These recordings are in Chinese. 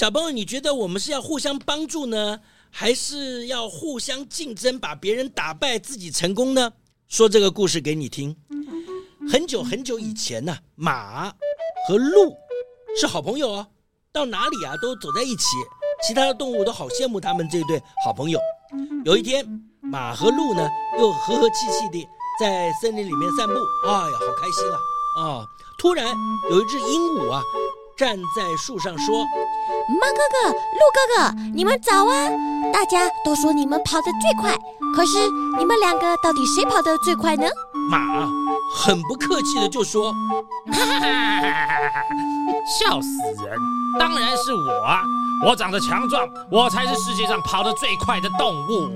小朋友，你觉得我们是要互相帮助呢，还是要互相竞争，把别人打败，自己成功呢？说这个故事给你听。很久很久以前呢、马和鹿是好朋友哦，到哪里啊都走在一起，其他的动物都好羡慕他们这对好朋友。有一天，马和鹿呢又和和气气的在森林里面散步，哎呀，好开心啊！啊、哦。突然，有一只鹦鹉啊，站在树上说：“猫哥哥，鹿哥哥，你们早啊！大家都说你们跑得最快，可是你们两个到底谁跑得最快呢？”马很不客气的就说：“哈哈哈哈，笑死人！当然是我啊！我长得强壮，我才是世界上跑得最快的动物。”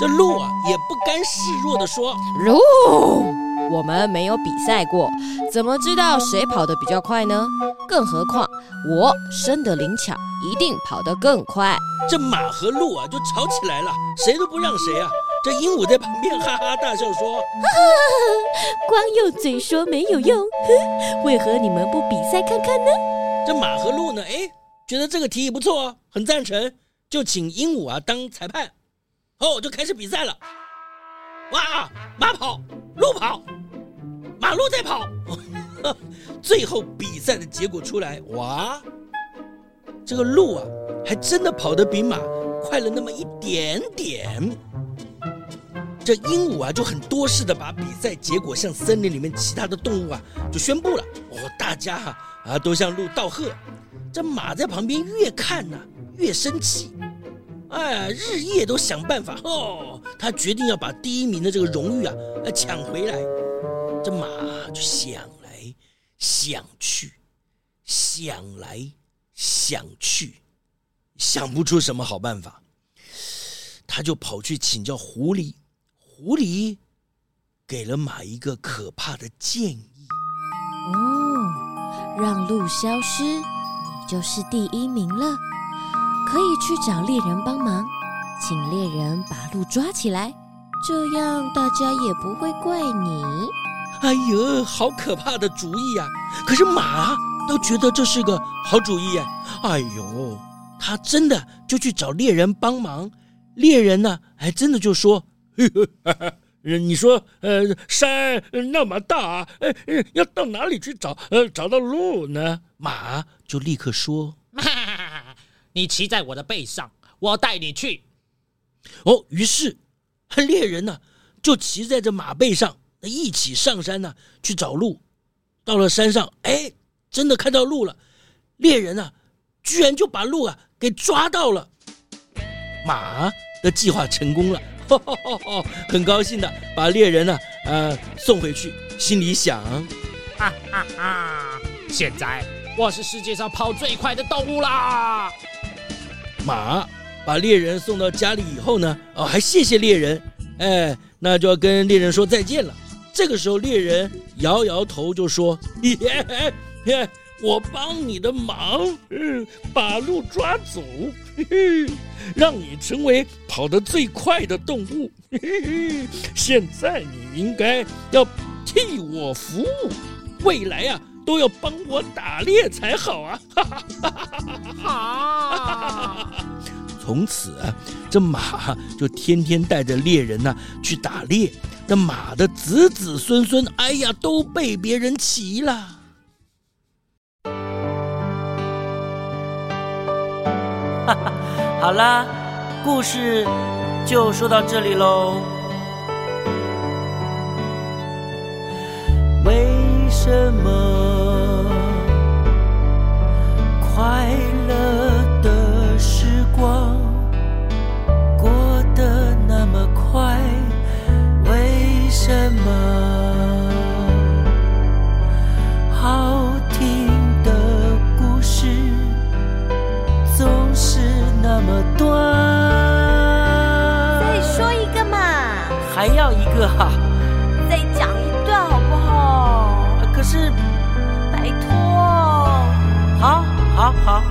这鹿啊，也不甘示弱的说：“鹿。”我们没有比赛过，怎么知道谁跑得比较快呢？更何况我生得灵巧，一定跑得更快。这马和鹿啊就吵起来了，谁都不让谁啊。这鹦鹉在旁边哈哈大笑说：“哈哈哈，光用嘴说没有用，哼，为何你们不比赛看看呢？”这马和鹿呢，哎，觉得这个提议不错哦，很赞成，就请鹦鹉啊当裁判。哦，就开始比赛了。哇，马跑，鹿跑。马鹿在跑，最后比赛的结果出来，哇，这个鹿啊，还真的跑得比马快了那么一点点。这鹦鹉啊，就很多事的把比赛结果向森林里面其他的动物啊就宣布了。哦，大家哈啊，啊都向鹿道贺。这马在旁边越看呢，越生气，哎，日夜都想办法。哦，他决定要把第一名的这个荣誉，啊抢回来。这马就想来想去，想来想去，想不出什么好办法，他就跑去请教狐狸。狐狸给了马一个可怕的建议：哦，让鹿消失，你就是第一名了。可以去找猎人帮忙，请猎人把鹿抓起来，这样大家也不会怪你。哎呦，好可怕的主意呀！可是马倒觉得这是个好主意呀。哎呦，他真的就去找猎人帮忙。猎人呢，还真的就说：“呵呵，你说，呃，山那么大，呃，要到哪里去找，呃，找到路呢？”马就立刻说：“ 你骑在我的背上，我带你去。”哦，于是猎人呢，就骑在这马背上。一起上山呢，去找鹿。到了山上，哎，真的看到鹿了。猎人啊，居然就把鹿啊给抓到了。马的计划成功了，呵呵呵，很高兴的把猎人呢，呃，送回去，心里想：哈哈哈，现在我是世界上跑最快的动物啦！马把猎人送到家里以后呢，哦，还谢谢猎人，哎，那就要跟猎人说再见了。这个时候，猎人摇摇头就说：“ 耶耶，我帮你的忙，嗯，把鹿抓走，嘿嘿，让你成为跑得最快的动物。嘿嘿，现在你应该要替我服务，未来啊都要帮我打猎才好啊！”哈哈哈哈哈！从此啊，这马就天天带着猎人呢去打猎。这马的子子孙孙，哎呀，都被别人骑了。哈哈，好啦，故事就说到这里喽。为什么还要一个哈再讲一段好不好？可是拜托。好好好。